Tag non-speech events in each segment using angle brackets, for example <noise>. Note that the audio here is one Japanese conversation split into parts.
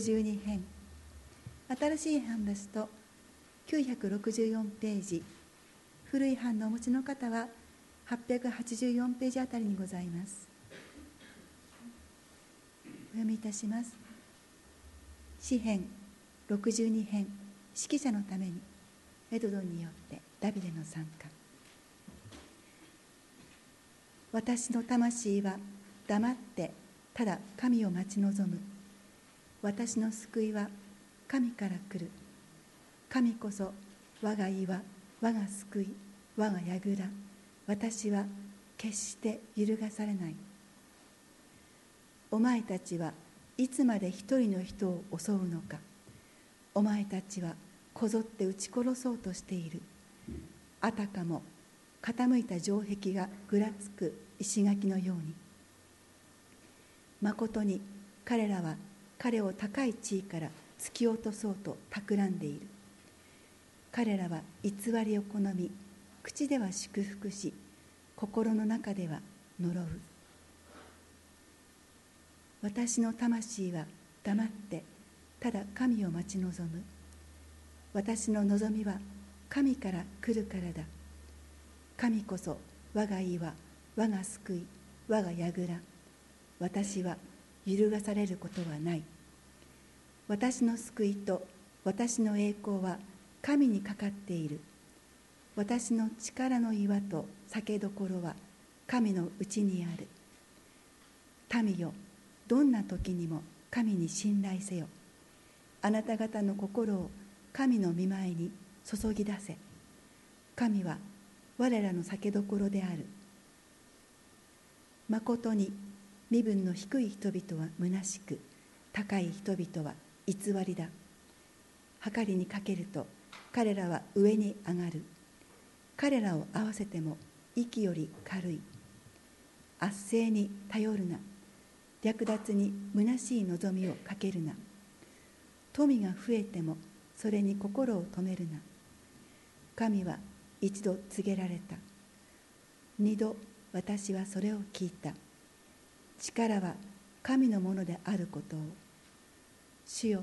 12編。新しい版ですと964ページ。古い版のお持ちの方は884ページあたりにございます。お読みいたします。詩編62編。指揮者のために。エドドンによってダビデの参加。私の魂は黙ってただ神を待ち望む。私の救いは神から来る。神こそ我が岩我が救い我が櫓。私は決して揺るがされない。お前たちはいつまで一人の人を襲うのか。お前たちはこぞって撃ち殺そうとしている。あたかも傾いた城壁がぐらつく石垣のように。まことに彼らは彼を高い地位から突き落とそうと企んでいる。彼らは偽りを好み口では祝福し心の中では呪う。私の魂は黙ってただ神を待ち望む。私の望みは神から来るからだ。神こそ我が岩我が救い我が櫓。私は揺るがされることはない。私の救いと私の栄光は神にかかっている。私の力の岩と酒どころは神のうちにある。民よどんな時にも神に信頼せよ。あなた方の心を神の御前に注ぎ出せ。神は我らの酒どころである。まことに身分の低い人々は虚しく高い人々は偽りだ。計りにかけると彼らは上に上がる。彼らを合わせても息より軽い。圧政に頼るな。略奪に虚しい望みをかけるな。富が増えてもそれに心を止めるな。神は一度告げられた。二度私はそれを聞いた。力は神のものであることを。主よ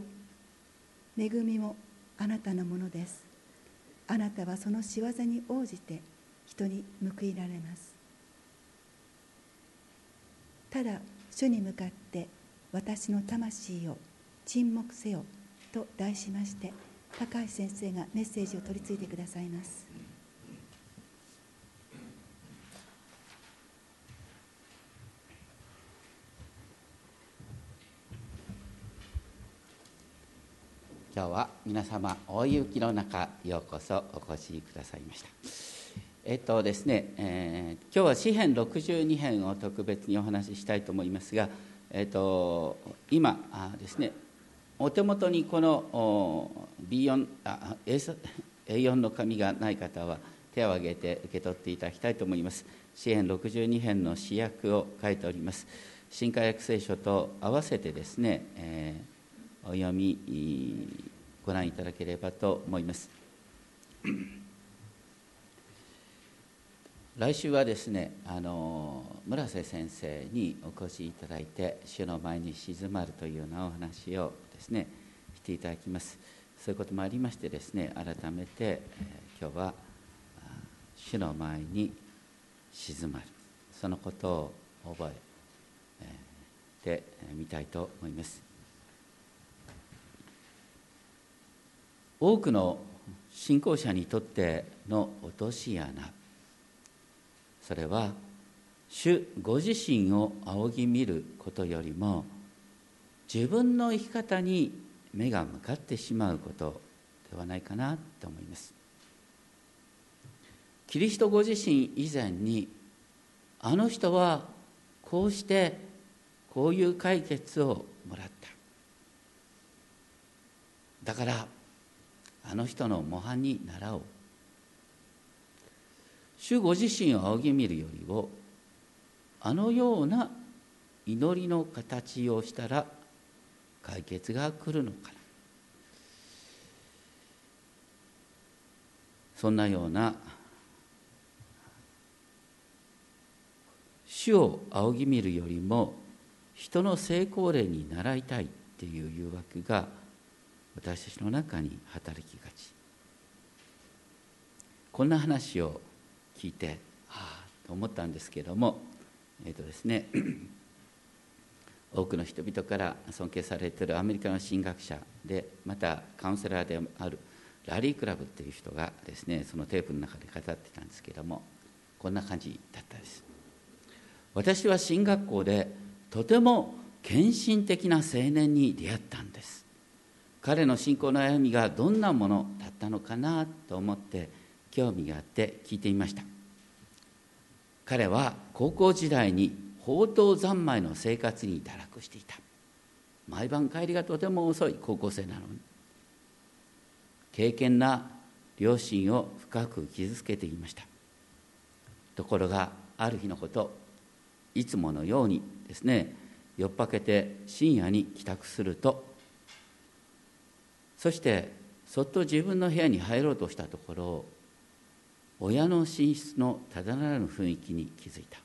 恵みもあなたのものです。あなたはその仕業に応じて人に報いられます。ただ主に向かって私の魂を沈黙せよと題しまして高橋先生がメッセージを取り次いでくださいます。今日は。皆様大雪の中ようこそお越しくださいました。えっとですね、えー、今日は詩編62編を特別にお話ししたいと思いますが、えっと、今あですねお手元にこの B4 あ A4 の紙がない方は手を挙げて受け取っていただきたいと思います。詩編62編の詩訳を書いております。新海訳聖書と合わせてですね、えーお読みご覧いただければと思います。<clears throat> 来週はですねあの村瀬先生にお越しいただいて主の前に静まるというようなお話をですねしていただきます。そういうこともありましてですね改めて、え今日は主の前に静まる。そのことを覚えてみたいと思います。多くの信仰者にとっての落とし穴それは主ご自身を仰ぎ見ることよりも自分の生き方に目が向かってしまうことではないかなと思います。キリストご自身以前にあの人はこうしてこういう解決をもらった。だからあの人の模範に習おう。主ご自身を仰ぎ見るよりをあのような祈りの形をしたら解決が来るのかな。そんなような主を仰ぎ見るよりも人の成功例に習いたいっていう誘惑が私たちの中に働きがち。こんな話を聞いてああと思ったんですけどもえっ、ー、とですね <clears throat> 多くの人々から尊敬されているアメリカの神学者でまたカウンセラーであるラリー・クラブっていう人がですねそのテープの中で語ってたんですけどもこんな感じだったです。私は進学校でとても献身的な青年に出会ったんです。彼の信仰の歩みがどんなものだったのかなと思って興味があって聞いてみました。彼は高校時代に宝刀三昧の生活に堕落していた。毎晩帰りがとても遅い高校生なのに。敬虔な両親を深く傷つけていました。ところがある日のこといつものようにですね酔っぱけて深夜に帰宅するとそしてそっと自分の部屋に入ろうとしたところ親の寝室のただならぬ雰囲気に気づいた。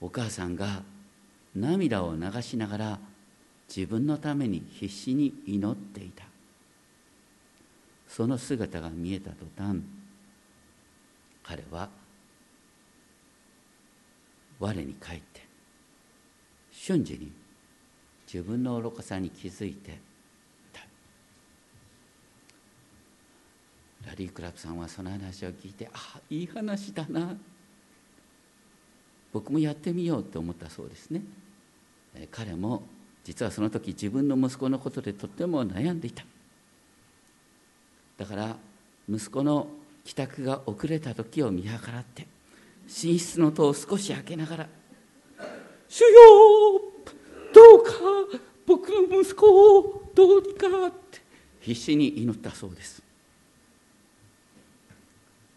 お母さんが涙を流しながら自分のために必死に祈っていた。その姿が見えた途端彼は我に返って瞬時に自分の愚かさに気づいてたラリー・クラプさんはその話を聞いてああいい話だな。僕もやってみようと思ったそうですね。彼も実はその時自分の息子のことでとっても悩んでいた。だから息子の帰宅が遅れた時を見計らって寝室の戸を少し開けながら「主よどうか僕の息子をどうにか」って。必死に祈ったそうです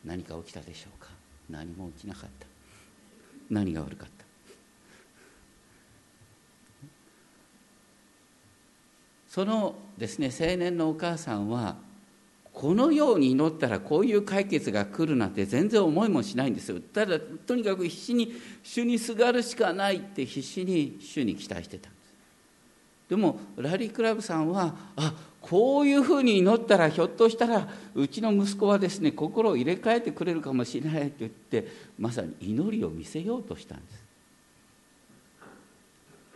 何か起きたでしょうか？何も起きなかった。何が悪かった？そのですね青年のお母さんはこのように祈ったらこういう解決が来るなんて全然思いもしないんですよ。ただとにかく必死に主にすがるしかないって必死に主に期待してたんです。でもラリー・クラブさんはあこういうふうに祈ったらひょっとしたらうちの息子はですね心を入れ替えてくれるかもしれないと言ってまさに祈りを見せようとしたんです。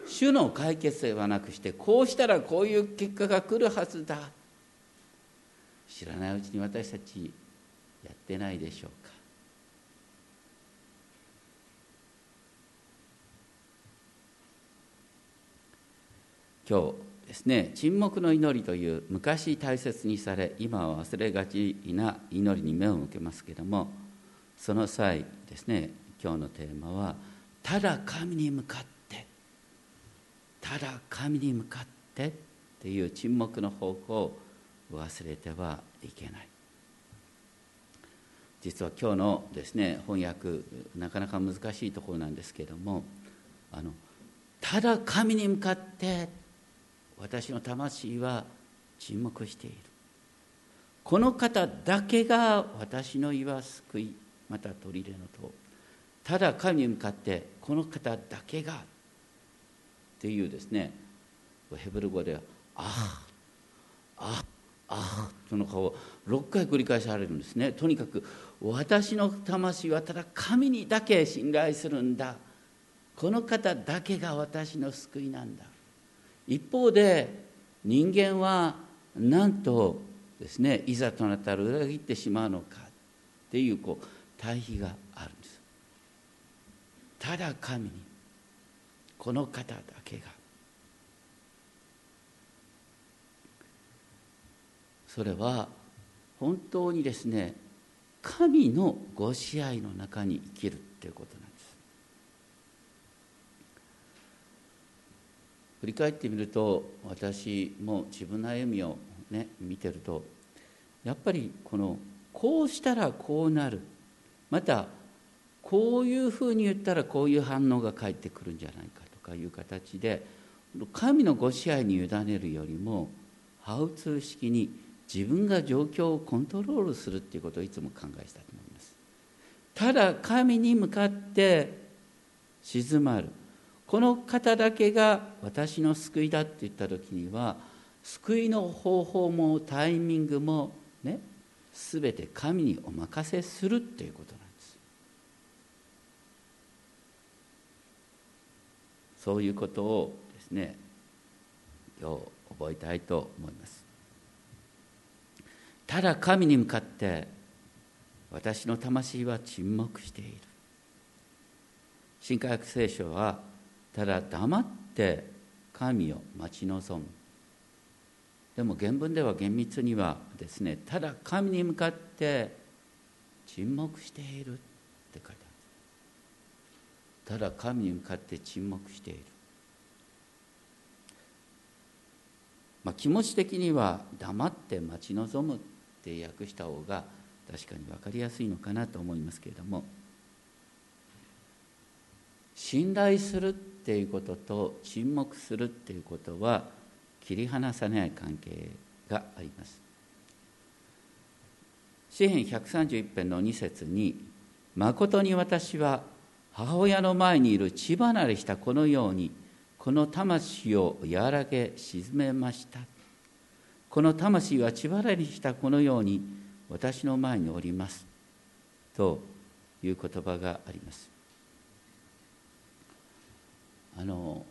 主の解決ではなくしてこうしたらこういう結果が来るはずだ。知らないうちに私たちやってないでしょうか。今日ですね沈黙の祈りという昔大切にされ今は忘れがちな祈りに目を向けますけどもその際ですね今日のテーマは「ただ神に向かってただ神に向かって」っていう沈黙の方向を忘れてはいけない。実は今日のですね翻訳なかなか難しいところなんですけどもあのただ神に向かって私の魂は沈黙している。この方だけが私の岩救いまた砦の塔ただ神に向かってこの方だけがっていうですねヘブル語では「あああああその顔を6回繰り返されるんですね。とにかく私の魂はただ神にだけ信頼するんだ。この方だけが私の救いなんだ。一方で人間はなんとですねいざとなったら裏切ってしまうのかっていうこう対比があるんです。ただ神にこの方だけが。それは本当にですね神のご支配の中に生きるっていうことなんです振り返ってみると私も自分の歩みをね見てるとやっぱりこのこうしたらこうなる。またこういうふうに言ったらこういう反応が返ってくるんじゃないかとかいう形で神のご支配に委ねるよりもハウツー式に自分が状況をコントロールするっていうことをいつも考えしたと思います。ただ神に向かって静まる。この方だけが私の救いだって言った時には救いの方法もタイミングもね全て神にお任せするっていうことなんです。そういうことをですね今日覚えたいと思います。ただ神に向かって私の魂は沈黙している。新科学聖書はただ黙って神を待ち望む。でも原文では厳密にはですねただ神に向かって沈黙しているって書いてあるただ神に向かって沈黙している。まあ、気持ち的には黙って待ち望むって訳した方が確かに分かりやすいのかなと思いますけれども。信頼するっていうことと沈黙するっていうことは切り離さない関係があります。詩編131編の2節に「まことに私は母親の前にいる血離れしたこのようにこの魂を和らげ沈めました」この魂は血離れしたこのように私の前におりますという言葉がありますあの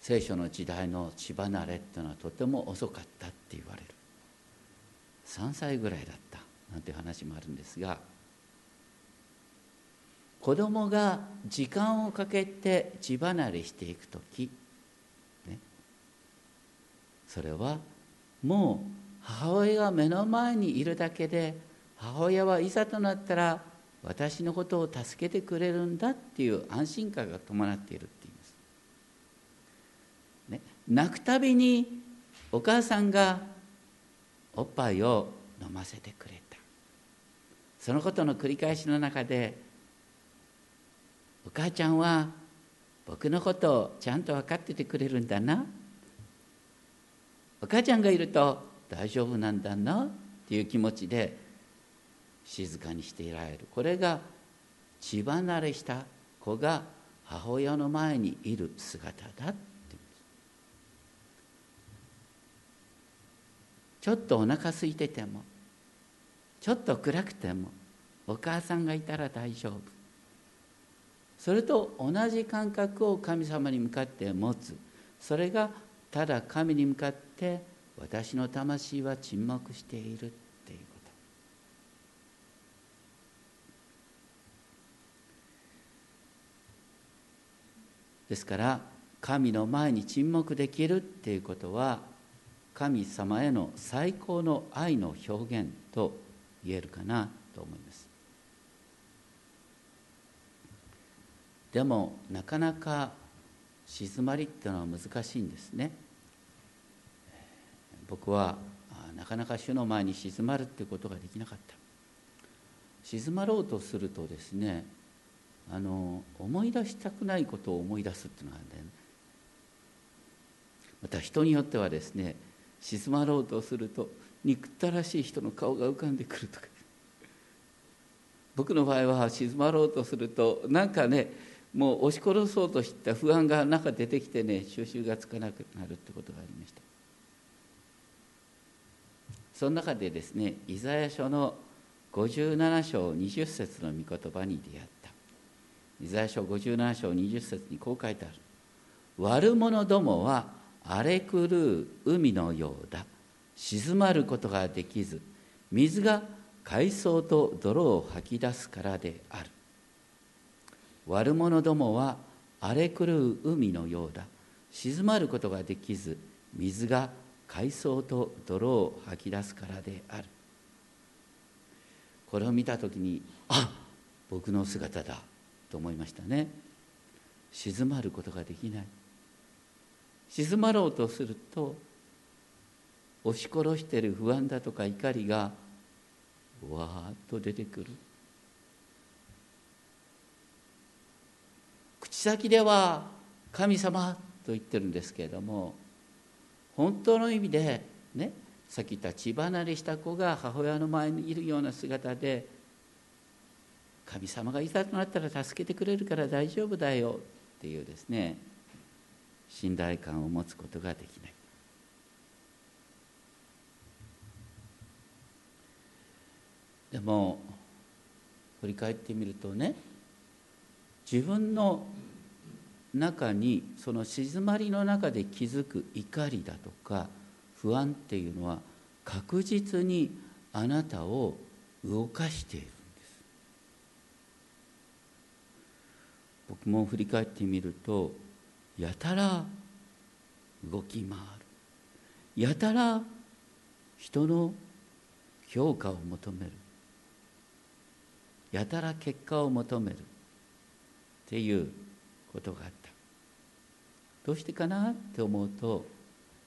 聖書の時代の血離れっていうのはとても遅かったって言われる3歳ぐらいだったなんて話もあるんですが子供が時間をかけて血離れしていく時、ね、それはもう母親が目の前にいるだけで母親はいざとなったら私のことを助けてくれるんだっていう安心感が伴っている。泣くたびにお母さんがおっぱいを飲ませてくれた。そのことの繰り返しの中でお母ちゃんは僕のことをちゃんと分かっててくれるんだな。お母ちゃんがいると大丈夫なんだなっていう気持ちで静かにしていられる。これが血離れした子が母親の前にいる姿だってちょっとお腹空いててもちょっと暗くてもお母さんがいたら大丈夫。それと同じ感覚を神様に向かって持つ。それがただ神に向かって私の魂は沈黙しているっていうこと。ですから神の前に沈黙できるっていうことは神様への最高の愛の表現と言えるかなと思います。でもなかなか静まりっていうのは難しいんですね。僕はなかなか主の前に静まるっていうことができなかった。静まろうとするとですねあの思い出したくないことを思い出すっていうのがあるんだよね。また人によってはですね静まろうとすると憎ったらしい人の顔が浮かんでくるとか。僕の場合は静まろうとするとなんかねもう押し殺そうとした不安が中出てきてね収集がつかなくなるってことがありました。その中でですねイザヤ書の57章20節の御言葉に出会った。イザヤ書57章20節にこう書いてある。悪者どもは荒れ狂う海のようだ。静まることができず水が海藻と泥を吐き出すからである。悪者どもは荒れ狂う海のようだ。静まることができず水が海藻と泥を吐き出すからである。これを見た時にあ僕の姿だと思いましたね。静まることができない。静まろうとすると押し殺してる不安だとか怒りがわーっと出てくる。口先では神様と言ってるんですけれども本当の意味でねさっき言った血離れした子が母親の前にいるような姿で神様がいざとなったら助けてくれるから大丈夫だよっていうですね信頼感を持つことができない。でも振り返ってみるとね自分の中にその静まりの中で気づく怒りだとか不安っていうのは確実にあなたを動かしているんです。僕も振り返ってみるとやたら動き回る。やたら人の評価を求める。やたら結果を求めるっていうことがあった。どうしてかなって思うと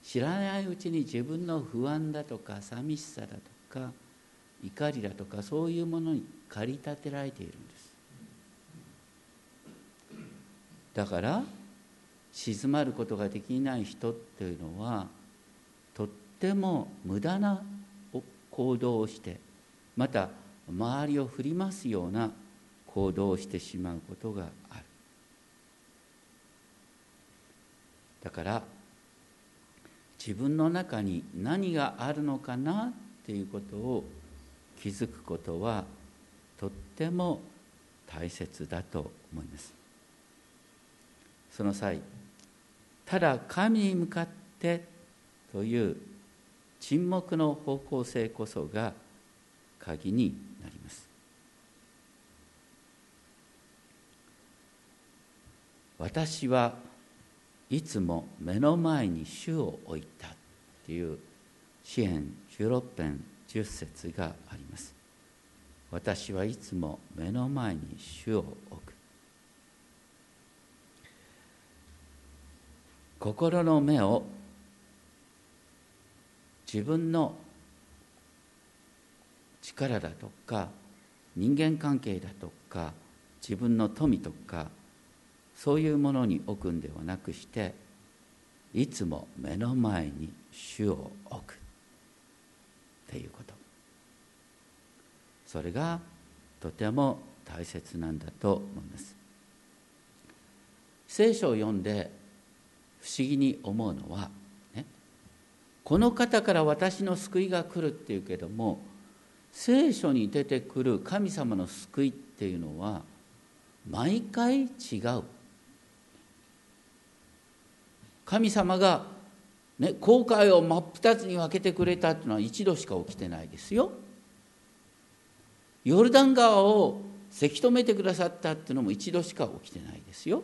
知らないうちに自分の不安だとか寂しさだとか怒りだとかそういうものに駆り立てられているんです。だから静まることができない人っていうのはとっても無駄な行動をしてまた周りを振りますような行動をしてしまうことがある。だから自分の中に何があるのかなっていうことを気づくことはとっても大切だと思います。その際ただ神に向かってという沈黙の方向性こそが鍵になります。私はいつも目の前に主を置いたっていう詩篇16編10節があります。私はいつも目の前に主を置く。心の目を自分の力だとか人間関係だとか自分の富とかそういうものに置くんではなくしていつも目の前に主を置くっていうこと。それがとても大切なんだと思います。聖書を読んで不思議に思うのは、ね、この方から私の救いが来るっていうけども聖書に出てくる神様の救いっていうのは毎回違う神様が、ね、航海を真っ二つに分けてくれたっていうのは一度しか起きてないですよ。ヨルダン川をせき止めてくださったっていうのも一度しか起きてないですよ。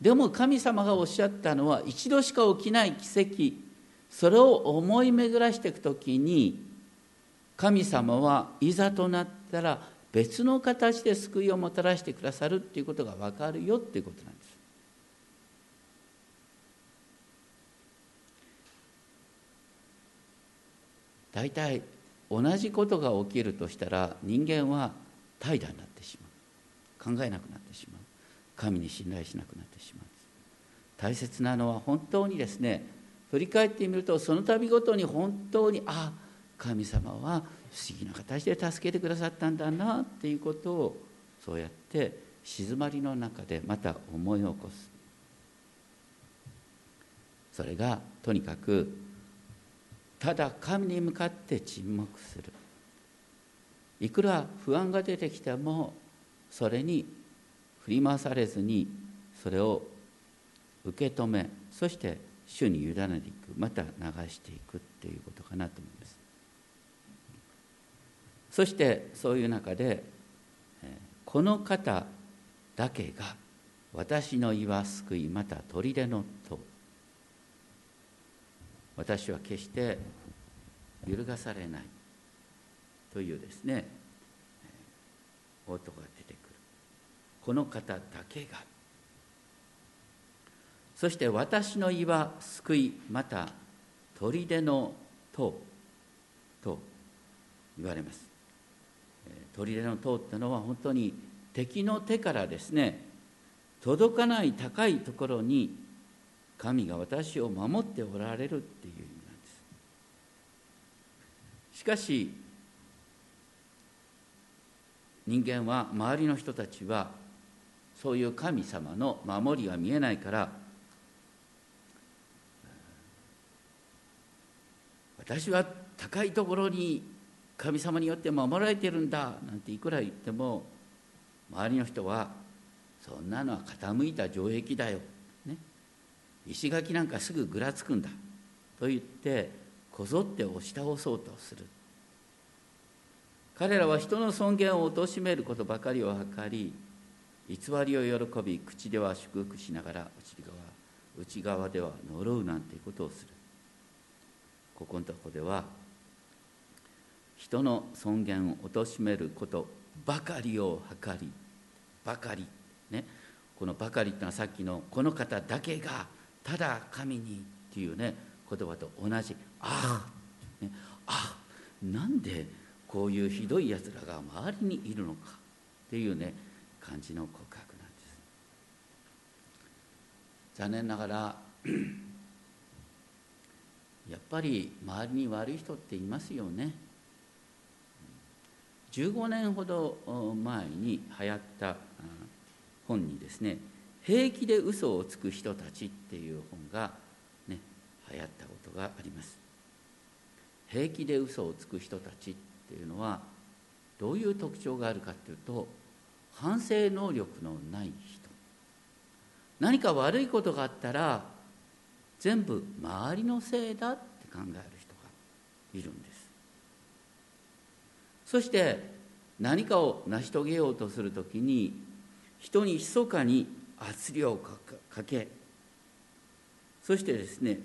でも神様がおっしゃったのは一度しか起きない奇跡。それを思い巡らしていく時に神様はいざとなったら別の形で救いをもたらしてくださるっていうことが分かるよっていうことなんです。大体同じことが起きるとしたら人間は怠惰になってしまう。考えなくなってしまう。神に信頼しなくなってしまう。大切なのは本当にですね振り返ってみるとその度ごとに本当にあ神様は不思議な形で助けてくださったんだなっていうことをそうやって静まりの中でまた思い起こす。それがとにかくただ神に向かって沈黙する。いくら不安が出てきてもそれに振り回されずにそれを受け止めそして主に委ねていくまた流していくっていうことかなと思います。そしてそういう中でこの方だけが私の岩救いまた砦の塔。私は決して揺るがされないというですね応答がこの方だけが。そして私の岩救いまた砦の塔と言われます。砦の塔ってのは本当に敵の手からですね届かない高いところに神が私を守っておられるっていう意味なんです。しかし人間は周りの人たちはそういう神様の守りが見えないから私は高いところに神様によって守られてるんだなんていくら言っても周りの人はそんなのは傾いた城壁だよ、ね、石垣なんかすぐぐらつくんだ。と言ってこぞって押し倒そうとする。彼らは人の尊厳を貶めることばかりを図り偽りを喜び口では祝福しながら内側内側では呪うなんていうことをする。ここのとこでは人の尊厳を貶めることばかりを図りばかりね。このばかりっていうのはさっきのこの方だけがただ神にっていうね言葉と同じ。ああ、ね、あなんでこういうひどいやつらが周りにいるのかっていうね。感じの告白なんです。残念ながら <clears throat> やっぱり周りに悪い人っていますよね。15年ほど前に流行った本にですね「平気で嘘をつく人たち」っていう本がね流行ったことがあります。平気で嘘をつく人たちっていうのはどういう特徴があるかっていうと反省能力のない人。何か悪いことがあったら全部周りのせいだって考える人がいるんです。そして何かを成し遂げようとするときに人に密かに圧力をかけそしてですね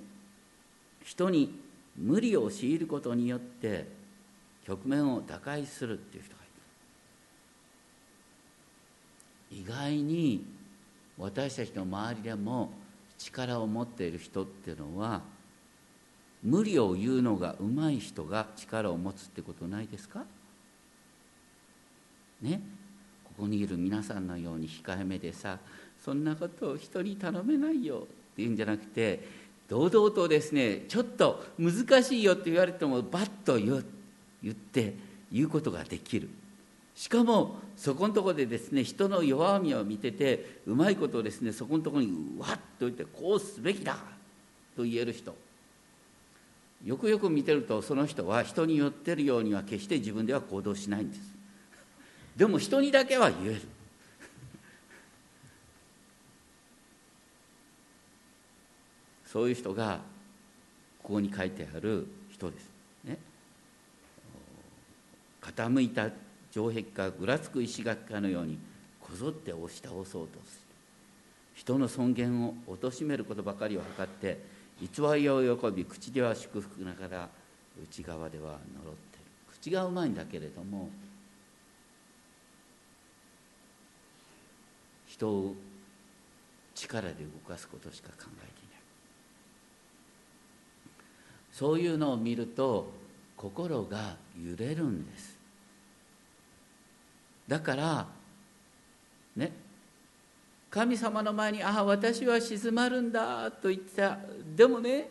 人に無理を強いることによって局面を打開するっていう人がいる意外に私たちの周りでも力を持っている人っていうのは無理を言うのがうまい人が力を持つってことないですか？ね？ここにいる皆さんのように控えめでさそんなことを人に頼めないよっていうんじゃなくて堂々とですねちょっと難しいよって言われてもバッと言って言うことができる。しかもそこのところでですね人の弱みを見ててうまいことをですねそこのところにわっと言ってこうすべきだと言える人。よくよく見てるとその人は人に寄ってるようには決して自分では行動しないんです。でも人にだけは言える。そういう人がここに書いてある人です。ね。傾いた城壁かぐらつく石垣かのようにこぞって押し倒そうとする人の尊厳を貶めることばかりを図って偽りを喜び口では祝福ながら内側では呪ってる口がうまいんだけれども人を力で動かすことしか考えていない。そういうのを見ると心が揺れるんです。だからね神様の前に「ああ私は静まるんだ」と言った。でもね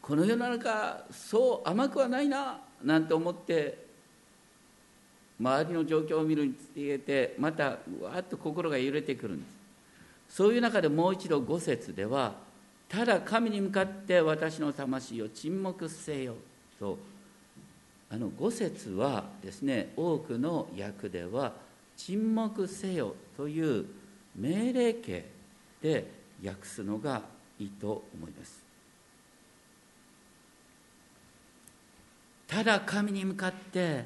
この世の中そう甘くはないななんて思って周りの状況を見るにつれてまたうわっと心が揺れてくるんです。そういう中でもう一度五節ではただ神に向かって私の魂を沈黙せよとあの五節はですね多くの訳では沈黙せよという命令形で訳すのがいいと思います。ただ神に向かって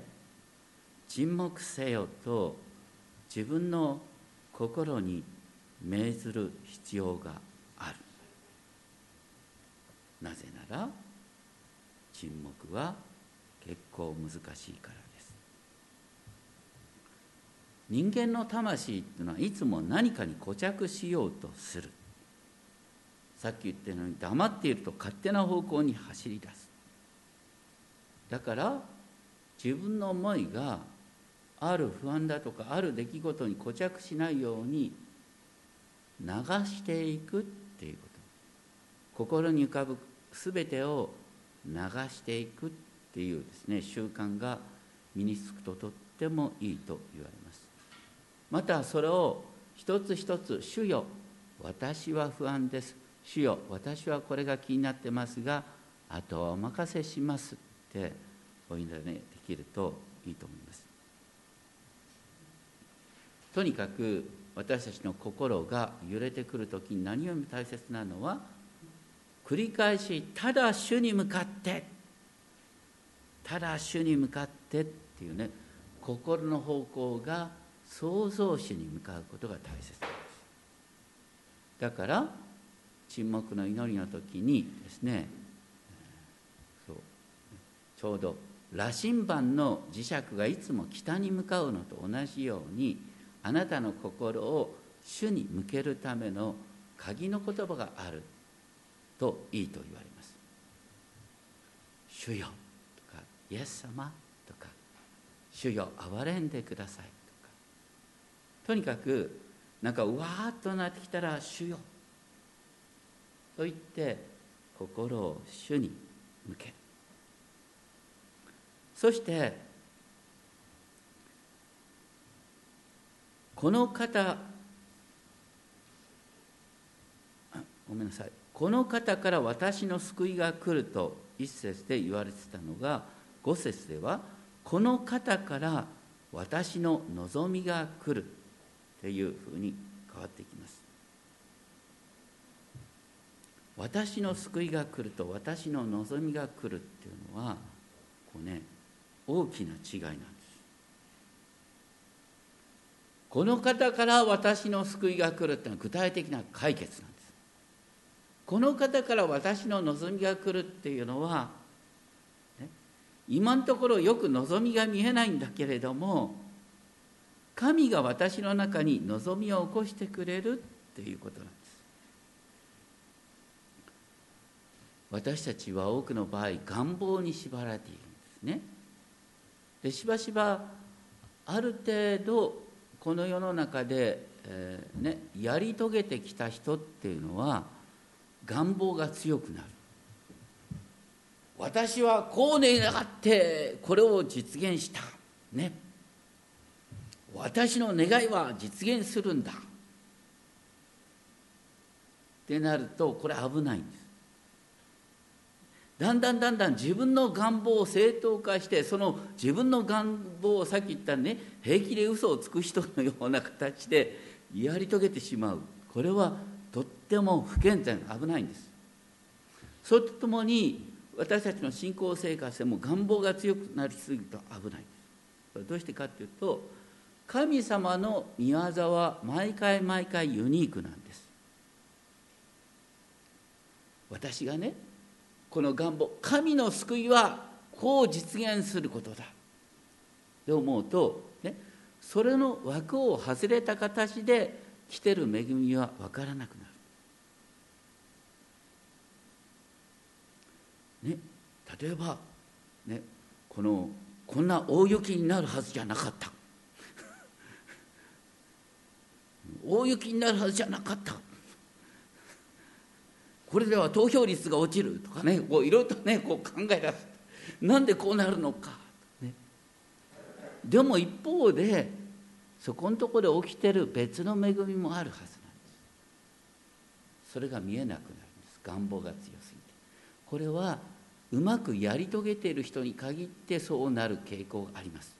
沈黙せよと自分の心に命ずる必要がある。なぜなら沈黙は結構難しいからです。人間の魂っていうのはいつも何かに固着しようとする。さっき言ったように黙っていると勝手な方向に走り出す。だから自分の思いがある不安だとかある出来事に固着しないように流していくっていうこと。心に浮かぶ全てを流していくってていうですね習慣が身につくととってもいいと言われます。またそれを一つ一つ「主よ私は不安です」「主よ私はこれが気になってますがあとはお任せします」ってお祈りできるといいと思います。とにかく私たちの心が揺れてくる時に何よりも大切なのは繰り返しただ主に向かってただ主に向かってっていうね心の方向が創造主に向かうことが大切なんです。だから沈黙の祈りの時にですねそうちょうど羅針盤の磁石がいつも北に向かうのと同じようにあなたの心を主に向けるための鍵の言葉があるといいと言われます「主よ」「イエス様」とか「主よ憐れんでください」とか。とにかくなんかうわーっとなってきたら「主よ」と言って心を主に向ける。そしてこの方ごめんなさい。この方から私の救いが来ると一節で言われてたのが五節ではこの方から私の望みが来るっていうふうに変わっていきます。私の救いが来ると私の望みが来るっていうのはこうね大きな違いなんです。この方から私の救いが来るっていうのは具体的な解決なんです。この方から私の望みが来るっていうのは、今のところよく望みが見えないんだけれども神が私の中に望みを起こしてくれるっていうことなんです。私たちは多くの場合願望に縛られているんですね。でしばしばある程度この世の中で、えー、ね、やり遂げてきた人っていうのは願望が強くなる。私はこう願ってこれを実現した。ね。私の願いは実現するんだ。ってなるとこれ危ないんです。だんだんだんだん自分の願望を正当化してその自分の願望をさっき言ったね平気で嘘をつく人のような形でやり遂げてしまう。これはとっても不健全危ないんです。それとともに私たちの信仰生活でも願望が強くなりすぎると危ない。ですどうしてかっていうと神様の御業は毎回毎回ユニークなんです。私がねこの願望神の救いはこう実現することだ。って思うと、ね、それの枠を外れた形で来てる恵みは分からなくなる。ね、例えば、ね、このこんな大雪になるはずじゃなかった。<laughs> 大雪になるはずじゃなかった。これでは投票率が落ちるとかねこういろいろとねこう考え出すなんでこうなるのか、ね、でも一方でそこのところで起きてる別の恵みもあるはずなんです。それが見えなくなるんです。願望が強すぎて。これはうまくやり遂げている人に限ってそうなる傾向があります。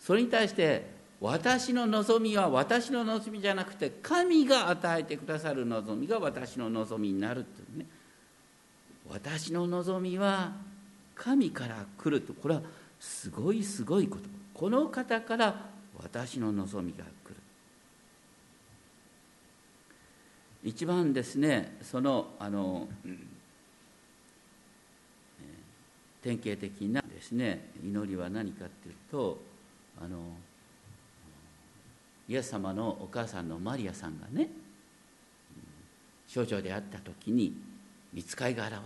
それに対して私の望みは私の望みじゃなくて神が与えてくださる望みが私の望みになるっていうね。私の望みは神から来るとこれはすごいすごいこと。この方から私の望みが来る一番ですねそのあの、典型的なですね祈りは何かっていうとあのイエス様のお母さんのマリアさんがね少女であった時に見つかいが現れて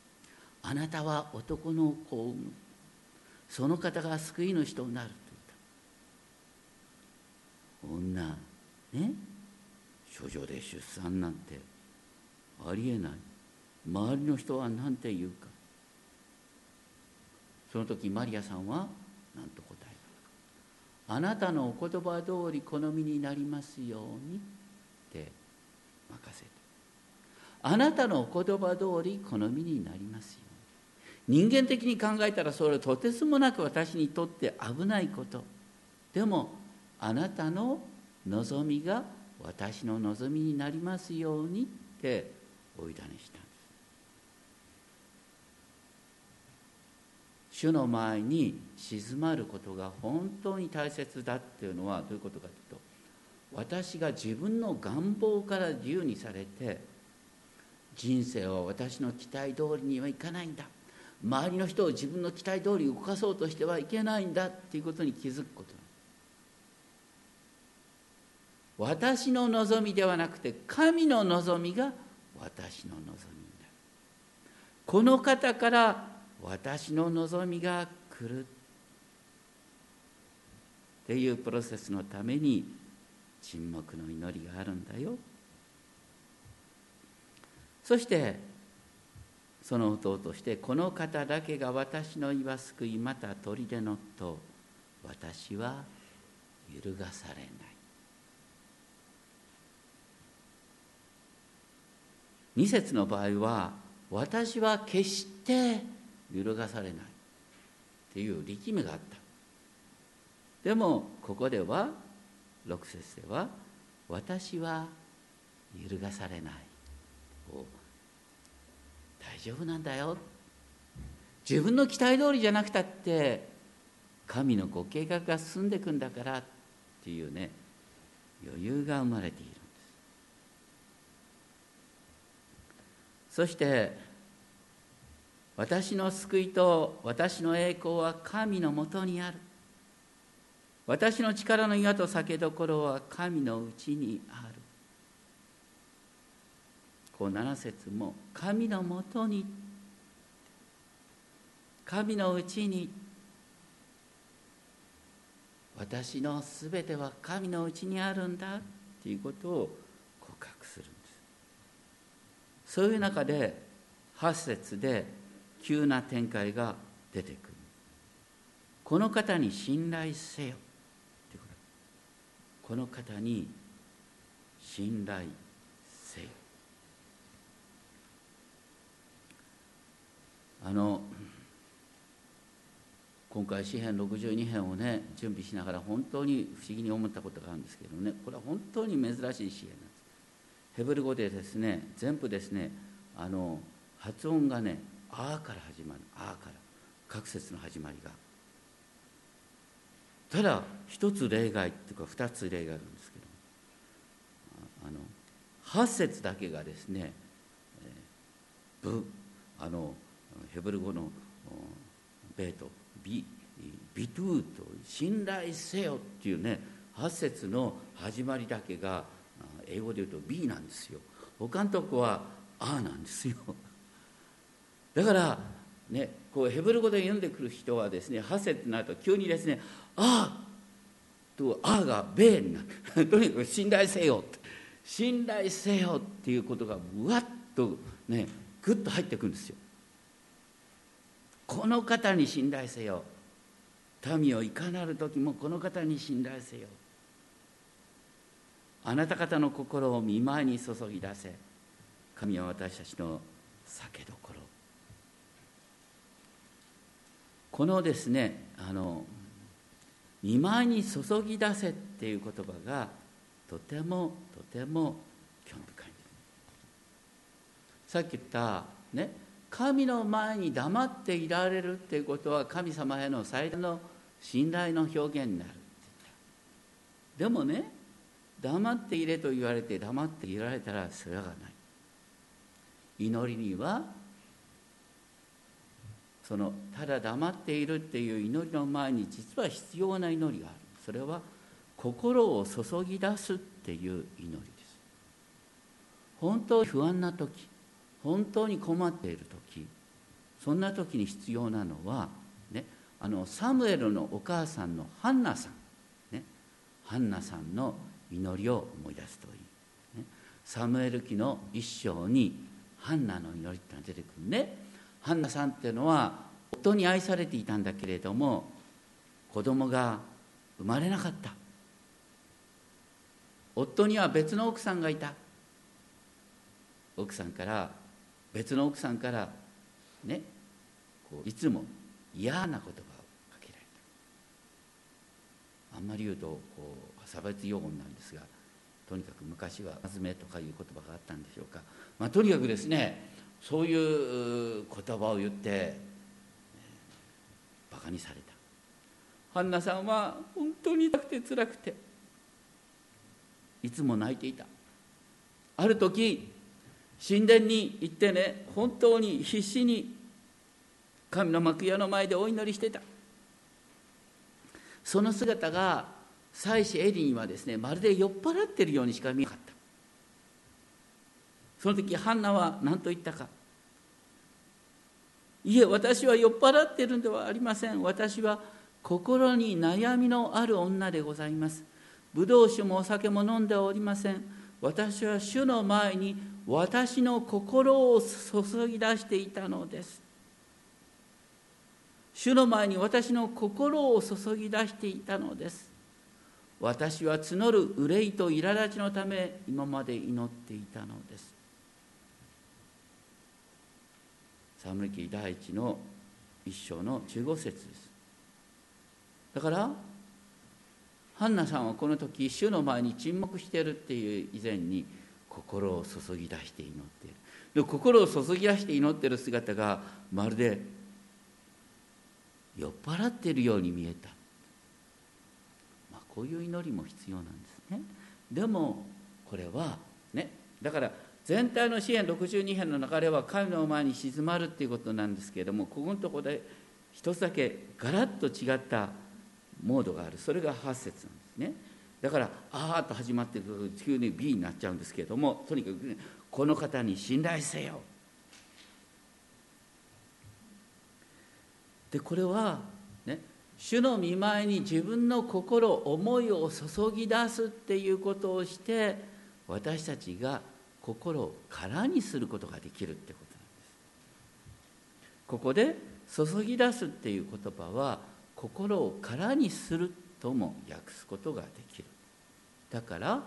「あなたは男の子を産む。その方が救い主となる」と言った。女ね少女で出産なんてありえない。周りの人は何て言うか。その時マリアさんは何と答えた。あなたのお言葉通り好みになりますようにって任せてあなたのお言葉通り好みになりますように。人間的に考えたらそれはとてつもなく私にとって危ないこと。でもあなたの望みが私の望みになりますようにってお委ねしたんです主の前に静まることが本当に大切だっていうのはどういうことかというと私が自分の願望から自由にされて人生は私の期待通りにはいかないんだ。周りの人を自分の期待通り動かそうとしてはいけないんだっていうことに気づくこと。私の望みではなくて神の望みが私の望みになる。この方から私の望みが来る。っていうプロセスのために沈黙の祈りがあるんだよ。そしてその音としてこの方だけが私の言わ救いまた砦のと私は揺るがされない。二節の場合は私は決して揺るがされない。っていう力みがあったでもここでは6節では私は揺るがされない。大丈夫なんだよ。自分の期待通りじゃなくたって神のご計画が進んでいくんだからっていうね余裕が生まれているんですそして私の救いと私の栄光は神のもとにある。私の力の岩と酒どころは神のうちにある。こう7節も神のもとに。神のうちに。私のすべては神のうちにあるんだっていうことを告白する。そういう中で8節で急な展開が出てくる。この方に信頼せよ。この方に信頼せよ。あの今回詩編62編をね準備しながら本当に不思議に思ったことがあるんですけどね。これは本当に珍しい詩編ヘブル語でですね全部ですねあの発音がね「あ」から始まる「あ」から各節の始まりが。ただ一つ例外っていうか二つ例があるんですけどあの8節だけがですね「ブ」あのヘブル語の「ベート」「ビ」「ビトゥ」と「信頼せよ」っていうね8節の始まりだけが英語で言うと「B」なんですよ。他のとこは「あ」なんですよ。だからねこうヘブル語で読んでくる人はですね8節になると急にですね「あ」と「あ」が「べ」になる。<laughs> とにかく信頼せよ信頼せよっていうことがぶわっとねぐっと入ってくるんですよ。この方に信頼せよ。民をいかなる時もこの方に信頼せよ。あなた方の心を見舞いに注ぎ出せ。神は私たちの酒どころ。このですねあの見舞いに注ぎ出せっていう言葉がとてもとても興味深いさっき言ったね神の前に黙っていられるっていうことは神様への最大の信頼の表現になるでもね黙っていれと言われて黙っていられたらそれがない。祈りにはそのただ黙っているっていう祈りの前に実は必要な祈りがある。それは心を注ぎ出すっていう祈りです。本当に不安な時本当に困っている時そんな時に必要なのは、ね、あのサムエルのお母さんのハンナさん、ね、ハンナさんの祈りを思い出すといい、ね、サムエル記の一章にハンナの祈りってのが出てくるね。ハンナさんっていうのは夫に愛されていたんだけれども子供が生まれなかった。夫には別の奥さんがいた。奥さんから別の奥さんからねこういつも嫌な言葉をかけられた。あんまり言うとこう差別用語なんですがとにかく昔は「ずめ」とかいう言葉があったんでしょうか、まあ、とにかくですねそういう言葉を言って、えー、バカにされた。ハンナさんは本当に痛くて辛くていつも泣いていた。ある時神殿に行ってね本当に必死に神の幕屋の前でお祈りしてた。その姿が妻子エリにはですねまるで酔っ払ってるようにしか見えなかった。その時ハンナは何と言ったか。いえ私は酔っ払ってるんではありません。私は心に悩みのある女でございます。ブドウ酒もお酒も飲んでおりません。私は主の前に私の心を注ぎ出していたのです。主の前に私の心を注ぎ出していたのです。私は募る憂いと苛立ちのため今まで祈っていたのです。サムリキ第一の一章の15節です。だからハンナさんはこの時主の前に沈黙しているっていう以前に心を注ぎ出して祈っている。で心を注ぎ出して祈っている姿がまるで酔っ払っているように見えた、こういう祈りも必要なんですね。でもこれはねだから全体の支援62編の流れは神の前に静まるっていうことなんですけれどもここのところで一つだけガラッと違ったモードがある。それが8節なんですね。だからあーっと始まって急に B になっちゃうんですけれどもとにかく、ね、この方に信頼せよ。でこれは主の見舞いに自分の心思いを注ぎ出すっていうことをして私たちが心を空にすることができるってことなんです。ここで注ぎ出すっていう言葉は心を空にするとも訳すことができる。だから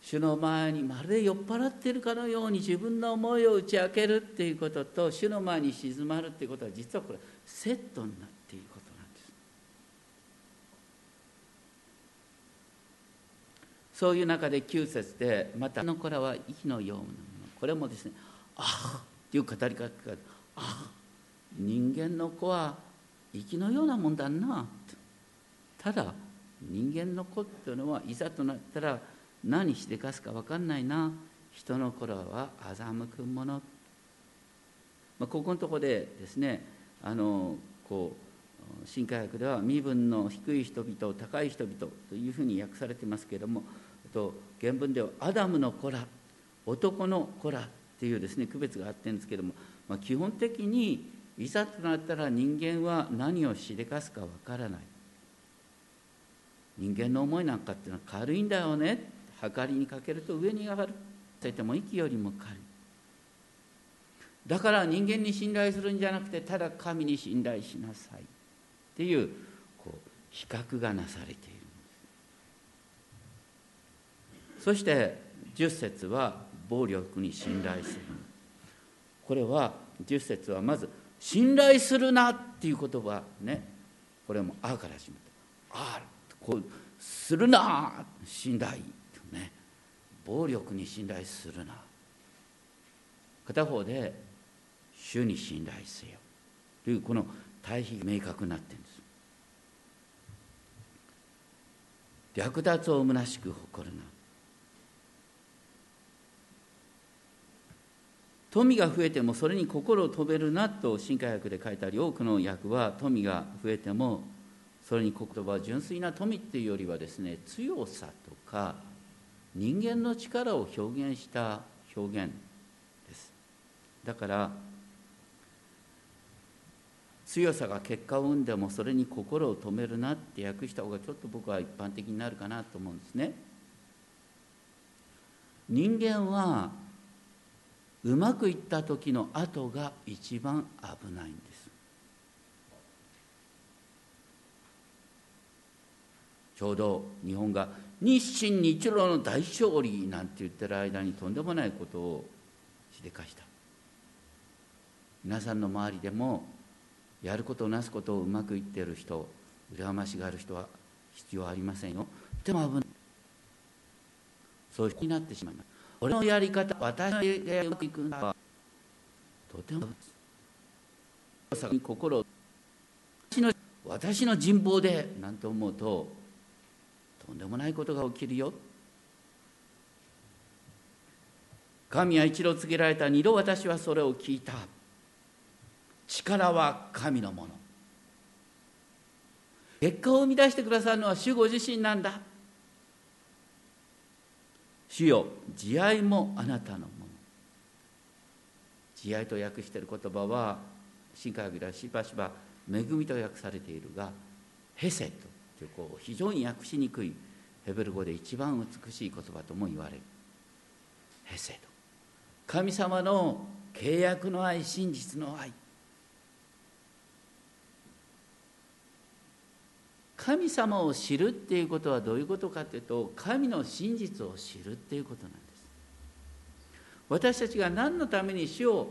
主の前にまるで酔っ払ってるかのように自分の思いを打ち明けるっていうことと主の前に静まるっていうことは実はこれセットになっていることなんですそういう中で9節でまた「の子らは息のようなもの」これもですね「ああ」っていう語り方が「ああ人間の子は息のようなもんだな」ただ人間の子っていうのはいざとなったら何してかすか分かんないな。人の頃は欺くもの、まあ、ここのとこでですねあのこう新科学では身分の低い人々高い人々というふうに訳されてますけれどもと原文ではアダムの子ら男の子らっていうですね区別があってるんですけども、まあ、基本的にいざとなったら人間は何をしでかすかわからない。人間の思いなんかっていうのは軽いんだよね。計りにかけると上に上がる。といっても息よりも軽い。だから人間に信頼するんじゃなくてただ神に信頼しなさいっていうこう比較がなされている。そして10節は暴力に信頼する。これは10節はまず信頼するなっていう言葉ね。これも「あ」から始まった「あ」こうするな信頼ね。暴力に信頼するな。片方で主に信頼せよ。というこの対比明確になってるんです。略奪を虚しく誇るな。富が増えてもそれに心を止めるなと新海訳で書いてあり多くの訳は富が増えてもそれに言葉は純粋な富っていうよりはですね強さとか人間の力を表現した表現です。だから強さが結果を生んでもそれに心を止めるなって訳した方がちょっと僕は一般的になるかなと思うんですね。人間はうまくいった時の後が一番危ないんです。ちょうど日本が日清日露の大勝利なんて言ってる間にとんでもないことをしでかした。皆さんの周りでもやることなすことをうまくいってる人羨ましがる人は必要ありませんよ。でも危ない。そういう人になってしまいます。俺のやり方私のやり方うまくいくんだとても心私の私の人望でなんて思うととんでもないことが起きるよ。神は一度告げられた。二度私はそれを聞いた。力は神のもの。結果を生み出してくださるのは主ご自身なんだ。主よ慈愛もあなたのもの。慈愛と訳している言葉は新科学ではしばしば恵みと訳されているがヘセトというこう非常に訳しにくいヘベル語で一番美しい言葉とも言われる。ヘセト神様の契約の愛真実の愛。神様を知るっていうことはどういうことかというと神の真実を知るっていうことなんです。私たちが何のために主を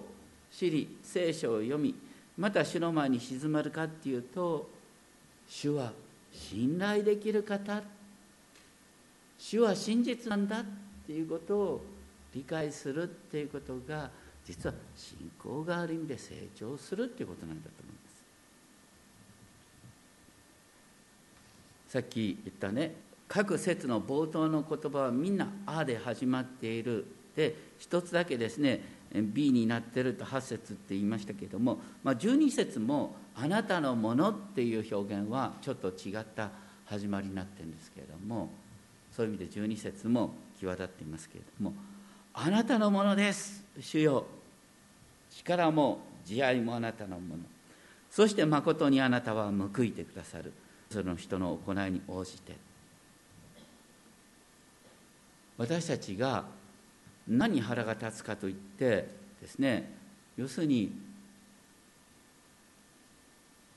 知り聖書を読みまた主の前に静まるかっていうと主は信頼できる方主は真実なんだっていうことを理解するっていうことが実は信仰がある意味で成長するっていうことなんだと思いますさっき言ったね各節の冒頭の言葉はみんな「あ」で始まっている。で一つだけですね B になってると8節って言いましたけども、まあ、12節も「あなたのもの」っていう表現はちょっと違った始まりになってるんですけれどもそういう意味で12節も際立っていますけれども「あなたのものです主よ。力も慈愛もあなたのもの。そしてまことにあなたは報いてくださる」その人の行いに応じて。私たちが何に腹が立つかといってですね要するに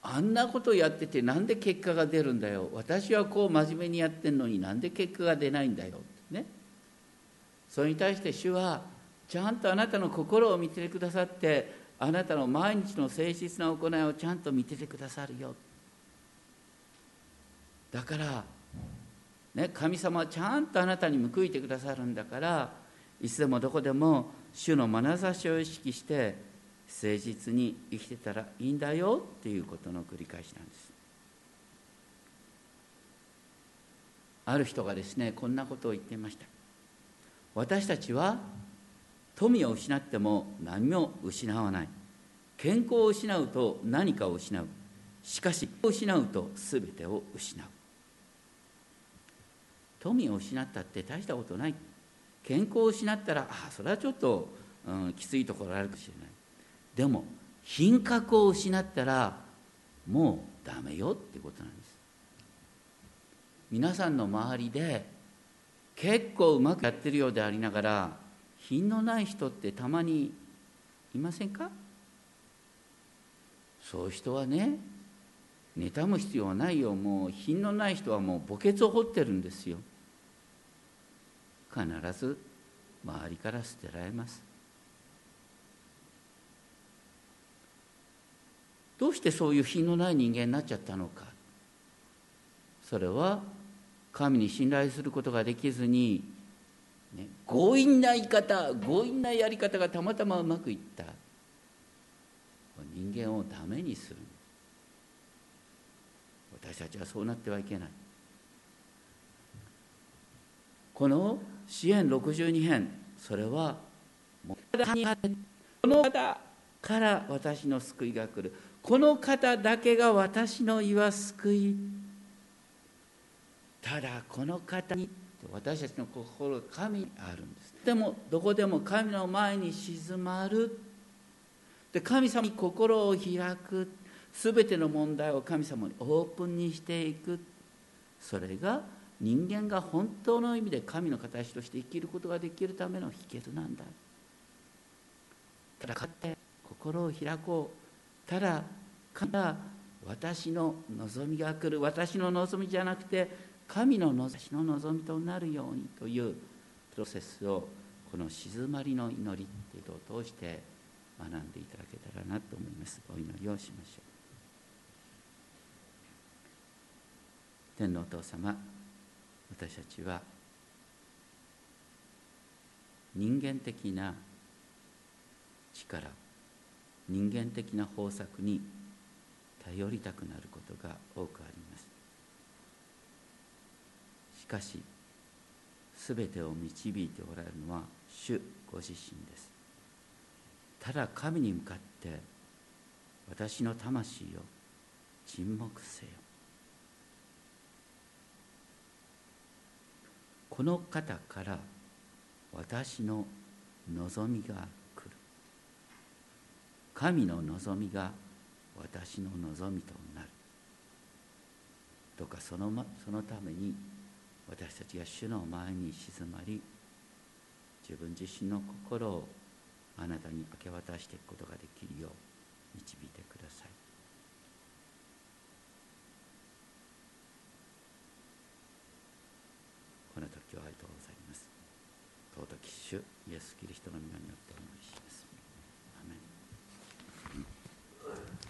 あんなことやっててなんで結果が出るんだよ。私はこう真面目にやってんのになんで結果が出ないんだよ。ってね。それに対して主はちゃんとあなたの心を見てくださってあなたの毎日の誠実な行いをちゃんと見ててくださるよ。だから、ね、神様はちゃんとあなたに報いてくださるんだからいつでもどこでも主の眼差しを意識して誠実に生きてたらいいんだよっていうことの繰り返しなんです。ある人がですねこんなことを言っていました。私たちは富を失っても何も失わない。健康を失うと何かを失う。しかし失うと全てを失う。富を失ったって大したことない。健康を失ったらあそれはちょっと、うん、きついところあるかもしれない。でも品格を失ったらもうダメよってことなんです。皆さんの周りで結構うまくやってるようでありながら品のない人ってたまにいませんか？そういう人はね妬む必要はないよ。もう品のない人はもう墓穴を掘ってるんですよ。必ず周りから捨てられます。どうしてそういう品のない人間になっちゃったのか。それは神に信頼することができずに、ね、強引な言い方強引なやり方がたまたまうまくいった。人間をダメにする。私たちはそうなってはいけない。この支援62編それはこの方から私の救いが来る。この方だけが私の言わ救い。ただこの方に私たちの心が神にあるんです。でもどこでも神の前に静まる。で神様に心を開く。全ての問題を神様にオープンにしていく。それが人間が本当の意味で神の形として生きることができるための秘訣なんだ。ただ勝って心を開こう。ただから私の望みが来る。私の望みじゃなくて神の私の望みとなるようにというプロセスをこの静まりの祈りっていうのを通して学んでいただけたらなと思います。お祈りをしましょう。天皇お父様私たちは人間的な力人間的な方策に頼りたくなることが多くあります。しかし全てを導いておられるのは主ご自身です。ただ神に向かって私の魂を沈黙せよ。この方から私の望みが来る。神の望みが私の望みとなる。どうかそのまそのために私たちが主の前に静まり自分自身の心をあなたに明け渡していくことができるよう導いてくださいこの時はありがとうございます尊き主イエス・キリストの皆に。